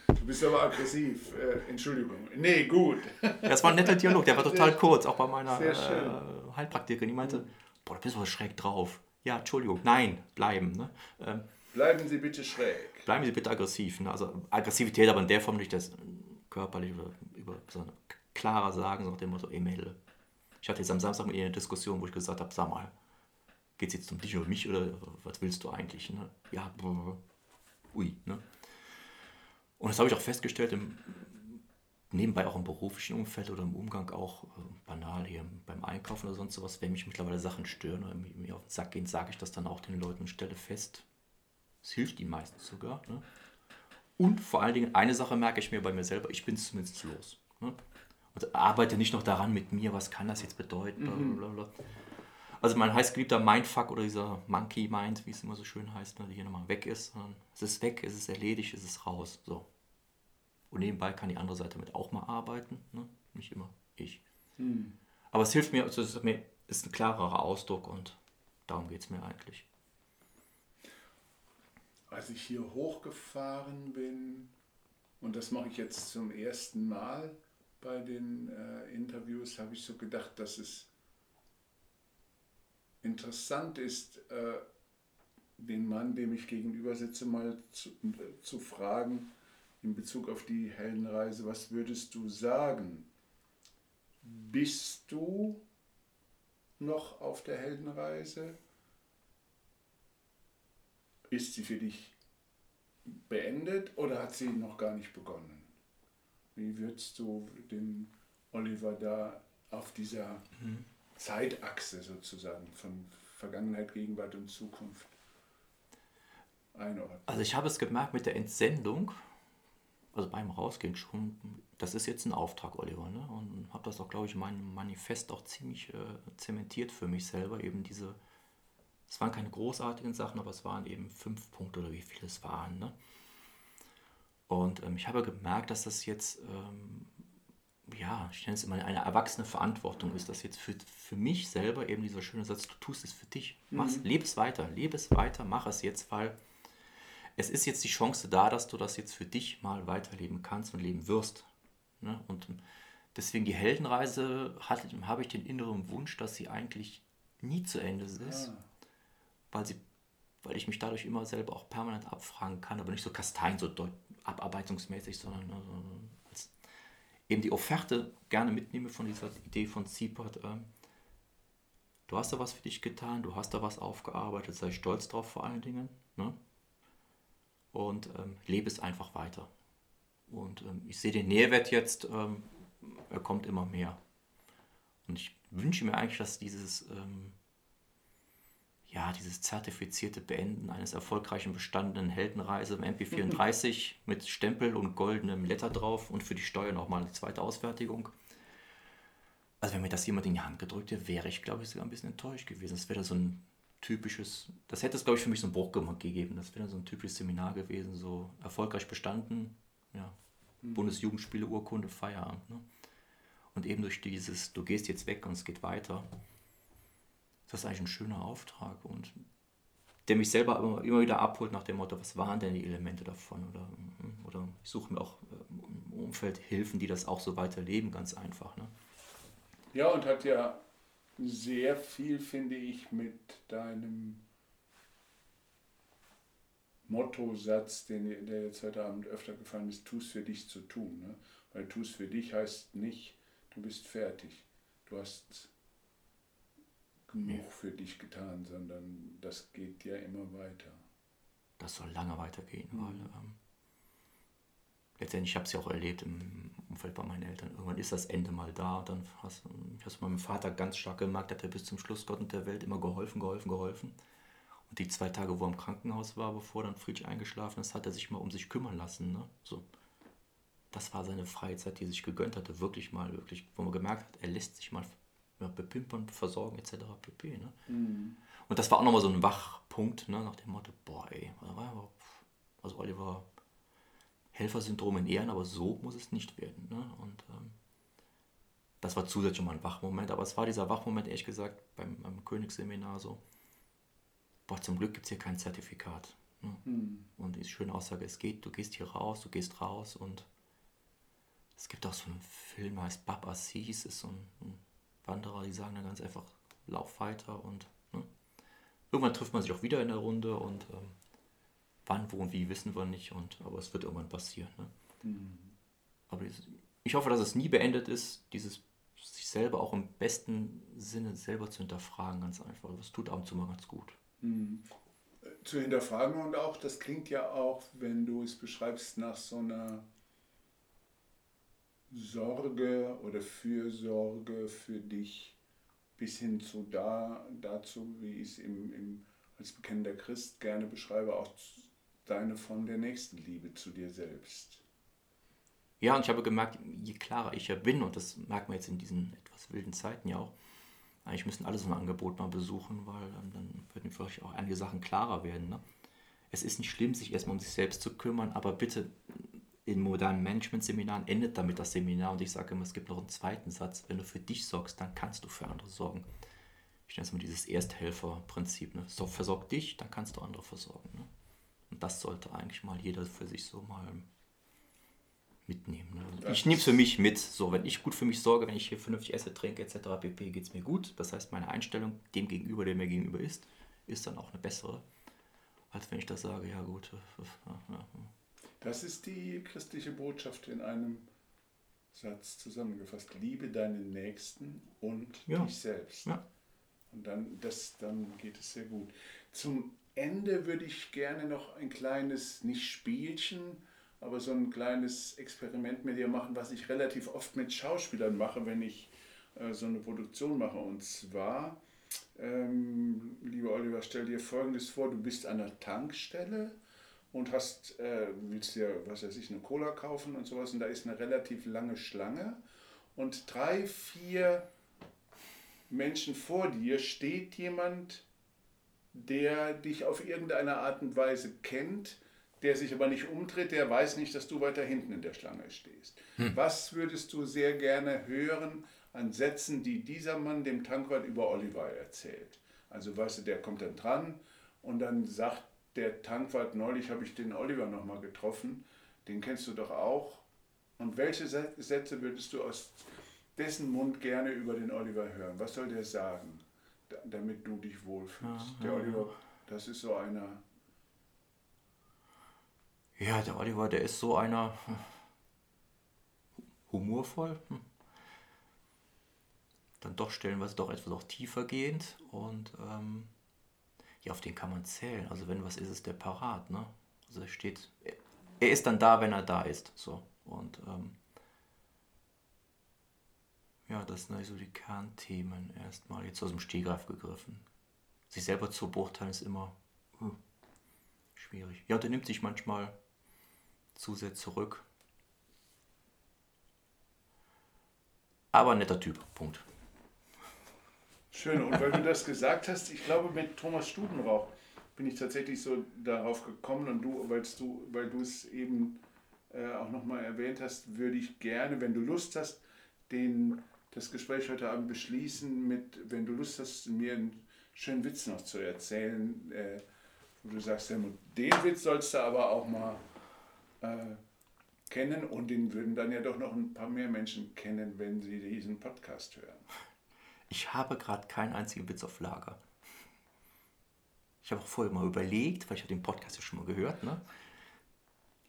Du bist aber aggressiv. Äh, Entschuldigung. Nee, gut. Das war ein netter Dialog, der war total kurz, auch bei meiner Sehr äh, Heilpraktikerin. Die meinte, boah, du bist aber schräg drauf. Ja, Entschuldigung, nein, bleiben. Ne? Ähm, Bleiben Sie bitte schräg. bleiben Sie bitte aggressiv. Ne? Also Aggressivität, aber in der Form nicht das körperlich oder über so klarer sagen, so nach dem Motto, ey Mädel. Ich hatte jetzt am Samstag mit ihr eine Diskussion, wo ich gesagt habe, sag mal, geht es jetzt um dich oder mich oder was willst du eigentlich? Ne? Ja, ui. Ne? Und das habe ich auch festgestellt, im, nebenbei auch im beruflichen Umfeld oder im Umgang auch äh, banal hier beim Einkaufen oder sonst sowas, wenn mich mittlerweile Sachen stören oder mir, auf den Sack gehen, sage ich das dann auch den Leuten und stelle fest. Es hilft ihnen meistens sogar. Ne? Und vor allen Dingen, eine Sache merke ich mir bei mir selber, ich bin es zumindest los. Ne? Und arbeite nicht noch daran mit mir, was kann das jetzt bedeuten, bla, bla, bla, bla. Also mein heißgeliebter Mindfuck oder dieser Monkey Mind, wie es immer so schön heißt, ne, der hier nochmal weg ist. sondern Es ist weg, es ist erledigt, es ist raus. So. Und nebenbei kann die andere Seite mit auch mal arbeiten. Ne? Nicht immer ich. Hm. Aber es hilft mir, also es ist ein klarerer Ausdruck und darum geht es mir eigentlich. Als ich hier hochgefahren bin, und das mache ich jetzt zum ersten Mal bei den äh, Interviews, habe ich so gedacht, dass es interessant ist, äh, den Mann, dem ich gegenüber sitze, mal zu, äh, zu fragen in Bezug auf die Heldenreise, was würdest du sagen? Bist du noch auf der Heldenreise? Ist sie für dich beendet oder hat sie noch gar nicht begonnen? Wie würdest du den Oliver da auf dieser mhm. Zeitachse sozusagen von Vergangenheit, Gegenwart und Zukunft einordnen? Also ich habe es gemerkt mit der Entsendung, also beim Rausgehen schon, das ist jetzt ein Auftrag, Oliver, ne? und habe das auch, glaube ich, in meinem Manifest auch ziemlich äh, zementiert für mich selber, eben diese, es waren keine großartigen Sachen, aber es waren eben fünf Punkte oder wie viele es waren. Ne? Und ähm, ich habe gemerkt, dass das jetzt, ähm, ja, ich nenne es immer eine erwachsene Verantwortung ist, dass jetzt für, für mich selber eben dieser schöne Satz, du tust es für dich, mach's, mhm. lebe es weiter, lebe es weiter, mach es jetzt, weil es ist jetzt die Chance da, dass du das jetzt für dich mal weiterleben kannst und leben wirst. Ne? Und deswegen die Heldenreise hat, habe ich den inneren Wunsch, dass sie eigentlich nie zu Ende ist, ah. weil, sie, weil ich mich dadurch immer selber auch permanent abfragen kann, aber nicht so kastein, so abarbeitungsmäßig, sondern also als eben die Offerte gerne mitnehme von dieser Idee von Ziepert. Äh, du hast da was für dich getan, du hast da was aufgearbeitet, sei stolz drauf vor allen Dingen. Ne? und ähm, lebe es einfach weiter. Und ähm, ich sehe den Nährwert jetzt, ähm, er kommt immer mehr. Und ich wünsche mir eigentlich, dass dieses, ähm, ja, dieses zertifizierte Beenden eines erfolgreichen bestandenen Heldenreise im MP34 mhm. mit Stempel und goldenem Letter drauf und für die Steuer nochmal eine zweite Ausfertigung. Also wenn mir das jemand in die Hand gedrückt hätte, wäre ich, glaube ich, sogar ein bisschen enttäuscht gewesen. Es wäre so ein typisches, das hätte es, glaube ich, für mich so einen Bruch gegeben. Das wäre so ein typisches Seminar gewesen, so erfolgreich bestanden, ja, mhm. Bundesjugendspiele-Urkunde, Feierabend. Ne? Und eben durch dieses, du gehst jetzt weg und es geht weiter, das ist eigentlich ein schöner Auftrag und der mich selber immer, immer wieder abholt nach dem Motto, was waren denn die Elemente davon? Oder, oder ich suche mir auch äh, im Umfeld Hilfen, die das auch so weiterleben, ganz einfach. Ne? Ja, und hat ja sehr viel, finde ich, mit deinem Motto-Satz, der jetzt heute Abend öfter gefallen ist, tust für dich zu tun. Ne? Weil tust für dich heißt nicht, du bist fertig. Du hast genug für dich getan, sondern das geht ja immer weiter. Das soll lange weitergehen, mhm. weil ähm, letztendlich, ich habe es ja auch erlebt im Umfeld bei meinen Eltern, irgendwann ist das Ende mal da. Dann hast ich habe meinem Vater ganz stark gemerkt, hat er bis zum Schluss Gott und der Welt immer geholfen, geholfen, geholfen. Und die zwei Tage, wo er im Krankenhaus war, bevor dann Friedrich eingeschlafen ist, hat er sich mal um sich kümmern lassen. Ne? So. Das war seine Freizeit, die er sich gegönnt hatte, wirklich mal, wirklich, wo man gemerkt hat, er lässt sich mal ja, bepimpern, versorgen, etc. pp. Ne? Mhm. Und das war auch nochmal so ein Wachpunkt, ne? nach dem Motto, boah, ey, also Oliver Helfersyndrom in Ehren, aber so muss es nicht werden. Ne? Und ähm, das war zusätzlich schon mal ein Wachmoment, aber es war dieser Wachmoment, ehrlich gesagt, beim, beim Königsseminar so, boah, zum Glück gibt es hier kein Zertifikat. Ne? Mhm. Und die schöne Aussage, es geht, du gehst hier raus, du gehst raus und es gibt auch so einen Film, der heißt Bab Assis, ist so ein, ein Wanderer, die sagen dann ganz einfach, lauf weiter und ne? irgendwann trifft man sich auch wieder in der Runde und ähm, Wann, wo und wie wissen wir nicht, und, aber es wird irgendwann passieren. Ne? Mhm. Aber ich hoffe, dass es nie beendet ist, dieses sich selber auch im besten Sinne selber zu hinterfragen, ganz einfach. Das tut ab und zu mal ganz gut. Mhm. Zu hinterfragen und auch, das klingt ja auch, wenn du es beschreibst, nach so einer Sorge oder Fürsorge für dich bis hin zu da, dazu, wie ich es im, im, als bekennender Christ gerne beschreibe, auch deine von der nächsten Liebe zu dir selbst. Ja, und ich habe gemerkt, je klarer ich ja bin, und das merkt man jetzt in diesen etwas wilden Zeiten ja auch, eigentlich müssen alle so ein Angebot mal besuchen, weil dann, dann würden vielleicht auch einige Sachen klarer werden. Ne? Es ist nicht schlimm, sich erstmal um sich selbst zu kümmern, aber bitte in modernen Management-Seminaren endet damit das Seminar und ich sage immer, es gibt noch einen zweiten Satz. Wenn du für dich sorgst, dann kannst du für andere sorgen. Ich nenne es mal dieses Ersthelfer-Prinzip. Ne? So, versorg dich, dann kannst du andere versorgen. Ne? Und das sollte eigentlich mal jeder für sich so mal mitnehmen. Ne? Ich nehme es für mich mit. So, wenn ich gut für mich sorge, wenn ich hier vernünftig esse, trinke etc. pp, geht es mir gut. Das heißt, meine Einstellung dem gegenüber, der mir gegenüber ist, ist dann auch eine bessere, als wenn ich das sage, ja gut. Das ist die christliche Botschaft in einem Satz zusammengefasst. Liebe deinen Nächsten und ja. dich selbst. Ja. Und dann, das, dann geht es sehr gut. Zum Ende würde ich gerne noch ein kleines, nicht Spielchen, aber so ein kleines Experiment mit dir machen, was ich relativ oft mit Schauspielern mache, wenn ich äh, so eine Produktion mache. Und zwar, ähm, lieber Oliver, stell dir Folgendes vor, du bist an einer Tankstelle und hast, äh, willst dir, was weiß ich, eine Cola kaufen und sowas und da ist eine relativ lange Schlange und drei, vier Menschen vor dir steht jemand, der dich auf irgendeine Art und Weise kennt, der sich aber nicht umdreht, der weiß nicht, dass du weiter hinten in der Schlange stehst. Hm. Was würdest du sehr gerne hören an Sätzen, die dieser Mann dem Tankwart über Oliver erzählt? Also weißt du, der kommt dann dran und dann sagt der Tankwart, neulich habe ich den Oliver nochmal getroffen, den kennst du doch auch. Und welche Sätze würdest du aus dessen Mund gerne über den Oliver hören? Was soll der sagen, damit du dich wohlfühlst? Ja, der Oliver, das ist so einer. Ja, der Oliver, der ist so einer humorvoll. Hm. Dann doch stellenweise doch etwas auch tiefer gehend und ähm, ja, auf den kann man zählen. Also wenn was ist, ist der parat, ne? Also er steht, er ist dann da, wenn er da ist, so. Und ähm, ja, das sind also die Kernthemen erstmal jetzt aus dem Stehgreif gegriffen. Sich selber zu beurteilen ist immer uh, schwierig. Ja, der nimmt sich manchmal zu sehr zurück. Aber netter Typ, Punkt. Schön, und weil du das gesagt hast, ich glaube mit Thomas Stubenrauch bin ich tatsächlich so darauf gekommen und du, weilst du, weil du es eben äh, auch nochmal erwähnt hast, würde ich gerne, wenn du Lust hast, den, das Gespräch heute Abend beschließen mit, wenn du Lust hast, mir einen schönen Witz noch zu erzählen, äh, wo du sagst, den Witz sollst du aber auch mal äh, kennen und den würden dann ja doch noch ein paar mehr Menschen kennen, wenn sie diesen Podcast hören. Ich habe gerade keinen einzigen Witz auf Lager. Ich habe auch vorher mal überlegt, weil ich habe den Podcast ja schon mal gehört, ne?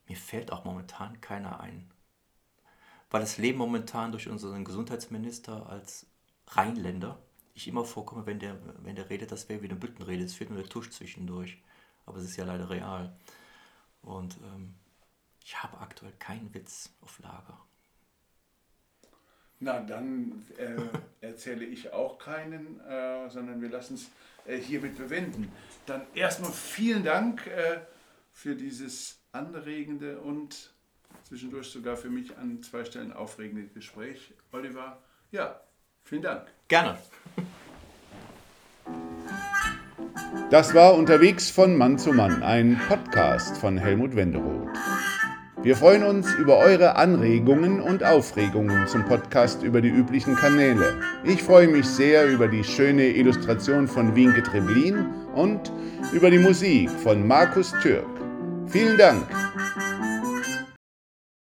Mir fällt auch momentan keiner ein. Weil das Leben momentan durch unseren Gesundheitsminister als Rheinländer ich immer vorkomme, wenn der, wenn der redet, das wäre wie eine Büttenrede. Es fehlt nur der Tusch zwischendurch. Aber es ist ja leider real. Und ähm, ich habe aktuell keinen Witz auf Lager. Na, dann äh, erzähle ich auch keinen, äh, sondern wir lassen es äh, hiermit bewenden. Dann erstmal vielen Dank äh, für dieses anregende und zwischendurch sogar für mich an zwei Stellen aufregende Gespräch. Oliver, ja, vielen Dank. Gerne. Das war Unterwegs von Mann zu Mann, ein Podcast von Helmut Wenderoth. Wir freuen uns über eure Anregungen und Aufregungen zum Podcast über die üblichen Kanäle. Ich freue mich sehr über die schöne Illustration von Wienke Treblin und über die Musik von Markus Türk. Vielen Dank!